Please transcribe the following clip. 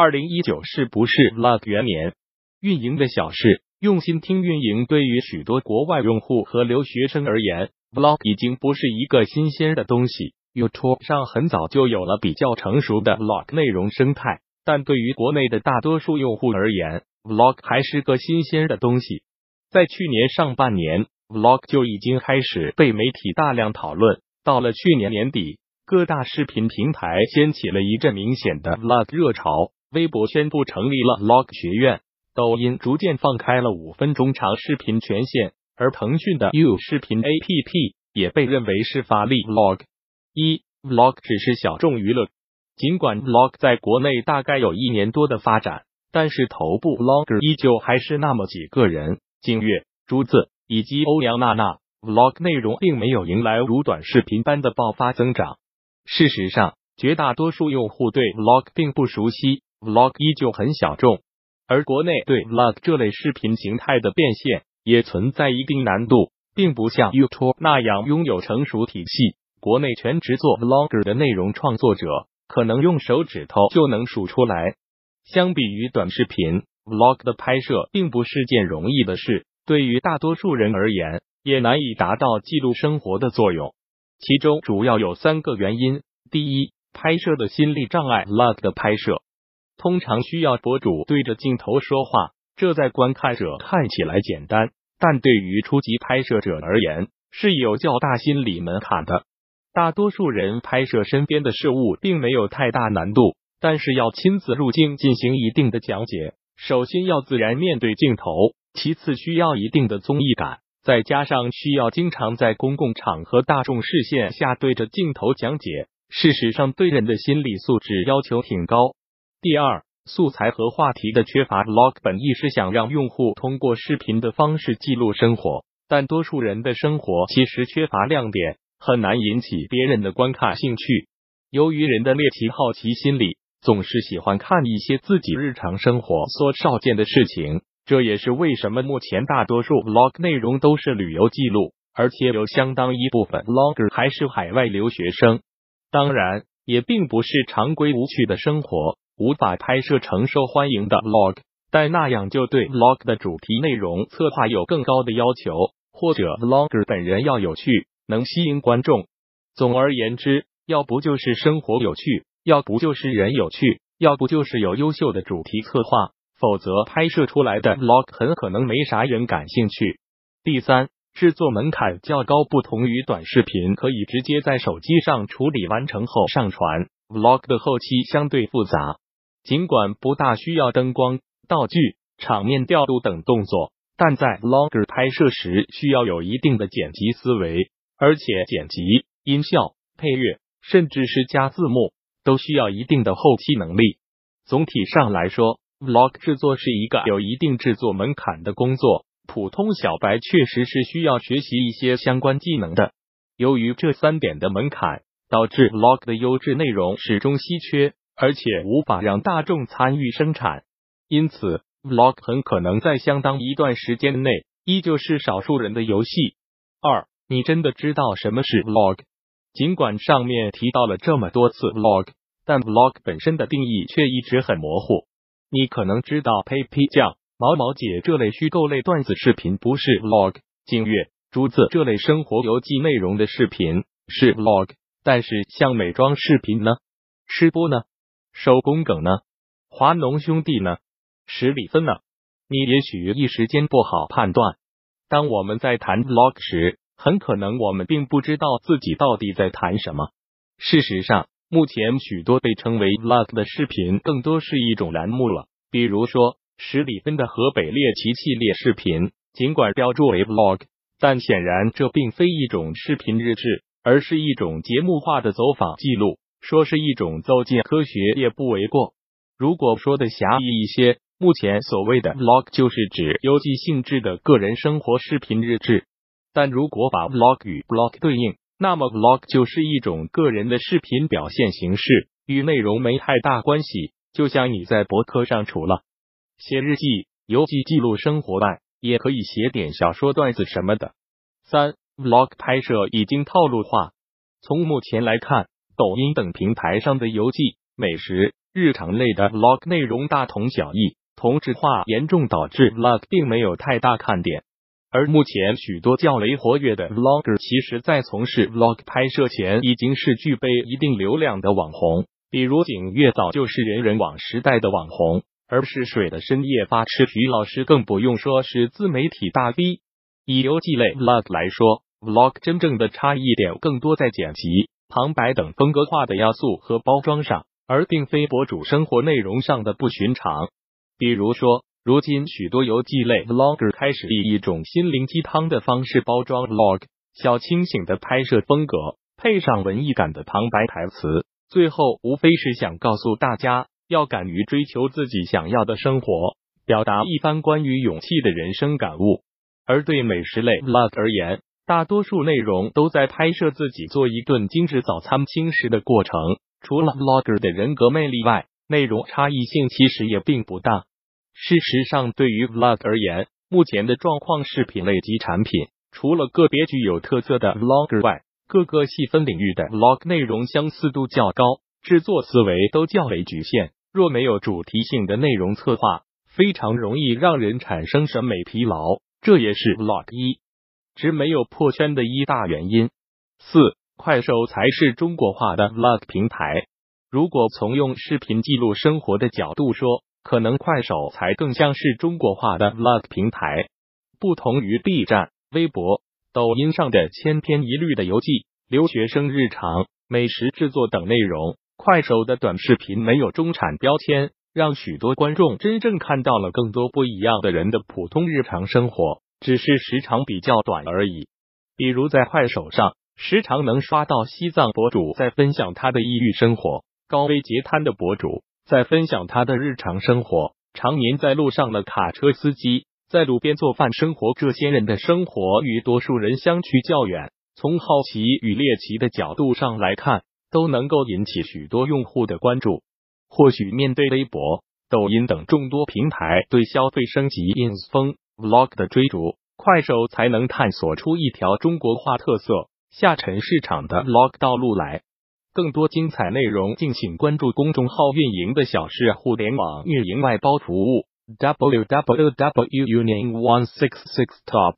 二零一九是不是 Vlog 元年？运营的小事，用心听运营。对于许多国外用户和留学生而言，Vlog 已经不是一个新鲜的东西。YouTube 上很早就有了比较成熟的 Vlog 内容生态，但对于国内的大多数用户而言，Vlog 还是个新鲜的东西。在去年上半年，Vlog 就已经开始被媒体大量讨论。到了去年年底，各大视频平台掀起了一阵明显的 Vlog 热潮。微博宣布成立了 Log 学院，抖音逐渐放开了五分钟长视频权限，而腾讯的 U 视频 APP 也被认为是发力 Log。一 Vlog 只是小众娱乐，尽管 Vlog 在国内大概有一年多的发展，但是头部 Vlogger 依旧还是那么几个人，静月、朱子以及欧阳娜娜。Vlog 内容并没有迎来如短视频般的爆发增长。事实上，绝大多数用户对 Vlog 并不熟悉。Vlog 依旧很小众，而国内对 Vlog 这类视频形态的变现也存在一定难度，并不像 YouTube 那样拥有成熟体系。国内全职做 Vlogger 的内容创作者，可能用手指头就能数出来。相比于短视频，Vlog 的拍摄并不是件容易的事，对于大多数人而言，也难以达到记录生活的作用。其中主要有三个原因：第一，拍摄的心理障碍。Vlog 的拍摄。通常需要博主对着镜头说话，这在观看者看起来简单，但对于初级拍摄者而言是有较大心理门槛的。大多数人拍摄身边的事物并没有太大难度，但是要亲自入镜进行一定的讲解，首先要自然面对镜头，其次需要一定的综艺感，再加上需要经常在公共场合大众视线下对着镜头讲解，事实上对人的心理素质要求挺高。第二，素材和话题的缺乏。Vlog 本意是想让用户通过视频的方式记录生活，但多数人的生活其实缺乏亮点，很难引起别人的观看兴趣。由于人的猎奇好奇心理，总是喜欢看一些自己日常生活所少见的事情。这也是为什么目前大多数 Vlog 内容都是旅游记录，而且有相当一部分 logger 还是海外留学生。当然，也并不是常规无趣的生活。无法拍摄成受欢迎的 vlog，但那样就对 vlog 的主题内容策划有更高的要求，或者 vlogger 本人要有趣，能吸引观众。总而言之，要不就是生活有趣，要不就是人有趣，要不就是有优秀的主题策划，否则拍摄出来的 vlog 很可能没啥人感兴趣。第三，制作门槛较高，不同于短视频可以直接在手机上处理完成后上传，vlog 的后期相对复杂。尽管不大需要灯光、道具、场面调度等动作，但在 vlog 拍摄时需要有一定的剪辑思维，而且剪辑、音效、配乐，甚至是加字幕，都需要一定的后期能力。总体上来说，vlog 制作是一个有一定制作门槛的工作，普通小白确实是需要学习一些相关技能的。由于这三点的门槛，导致 vlog 的优质内容始终稀缺。而且无法让大众参与生产，因此 vlog 很可能在相当一段时间内依旧是少数人的游戏。二，你真的知道什么是 vlog？尽管上面提到了这么多次 vlog，但 vlog 本身的定义却一直很模糊。你可能知道 p a p 酱、毛毛姐这类虚构类段子视频不是 vlog，静月、竹子这类生活游记内容的视频是 vlog，但是像美妆视频呢？吃播呢？手工梗呢？华农兄弟呢？十里芬呢？你也许一时间不好判断。当我们在谈 vlog 时，很可能我们并不知道自己到底在谈什么。事实上，目前许多被称为 vlog 的视频，更多是一种栏目了。比如说，十里芬的河北猎奇系列视频，尽管标注为 vlog，但显然这并非一种视频日志，而是一种节目化的走访记录。说是一种走进科学也不为过。如果说的狭义一些，目前所谓的 vlog 就是指游记性质的个人生活视频日志。但如果把 vlog 与 blog 对应，那么 vlog 就是一种个人的视频表现形式，与内容没太大关系。就像你在博客上除了写日记、游记记录生活外，也可以写点小说、段子什么的。三 vlog 拍摄已经套路化，从目前来看。抖音等平台上的游记、美食、日常类的 vlog 内容大同小异，同质化严重导致 vlog 并没有太大看点。而目前许多较为活跃的 vlogger，其实在从事 vlog 拍摄前已经是具备一定流量的网红，比如景月早就是人人网时代的网红，而是水的深夜发吃徐老师更不用说是自媒体大 V。以游记类 vlog 来说，vlog 真正的差异点更多在剪辑、旁白等风格化的要素和包装上，而并非博主生活内容上的不寻常。比如说。如今，许多游记类 vlogger 开始以一种心灵鸡汤的方式包装 vlog，小清醒的拍摄风格，配上文艺感的旁白台词，最后无非是想告诉大家，要敢于追求自己想要的生活，表达一番关于勇气的人生感悟。而对美食类 vlog 而言，大多数内容都在拍摄自己做一顿精致早餐轻食的过程。除了 vlogger 的人格魅力外，内容差异性其实也并不大。事实上，对于 vlog 而言，目前的状况，是品类及产品除了个别具有特色的 vlogger 外，各个细分领域的 vlog 内容相似度较高，制作思维都较为局限。若没有主题性的内容策划，非常容易让人产生审美疲劳，这也是 vlog 一直没有破圈的一大原因。四，快手才是中国化的 vlog 平台。如果从用视频记录生活的角度说，可能快手才更像是中国化的 vlog 平台，不同于 B 站、微博、抖音上的千篇一律的游记、留学生日常、美食制作等内容，快手的短视频没有中产标签，让许多观众真正看到了更多不一样的人的普通日常生活，只是时长比较短而已。比如在快手上，时常能刷到西藏博主在分享他的异域生活，高危截瘫的博主。在分享他的日常生活，常年在路上的卡车司机，在路边做饭生活，这些人的生活与多数人相去较远。从好奇与猎奇的角度上来看，都能够引起许多用户的关注。或许面对微博、抖音等众多平台对消费升级 ins 风 Vlog 的追逐，快手才能探索出一条中国化特色下沉市场的 Vlog 道路来。更多精彩内容，敬请关注公众号“运营的小事互联网运营外包服务 ”www.uning166.top。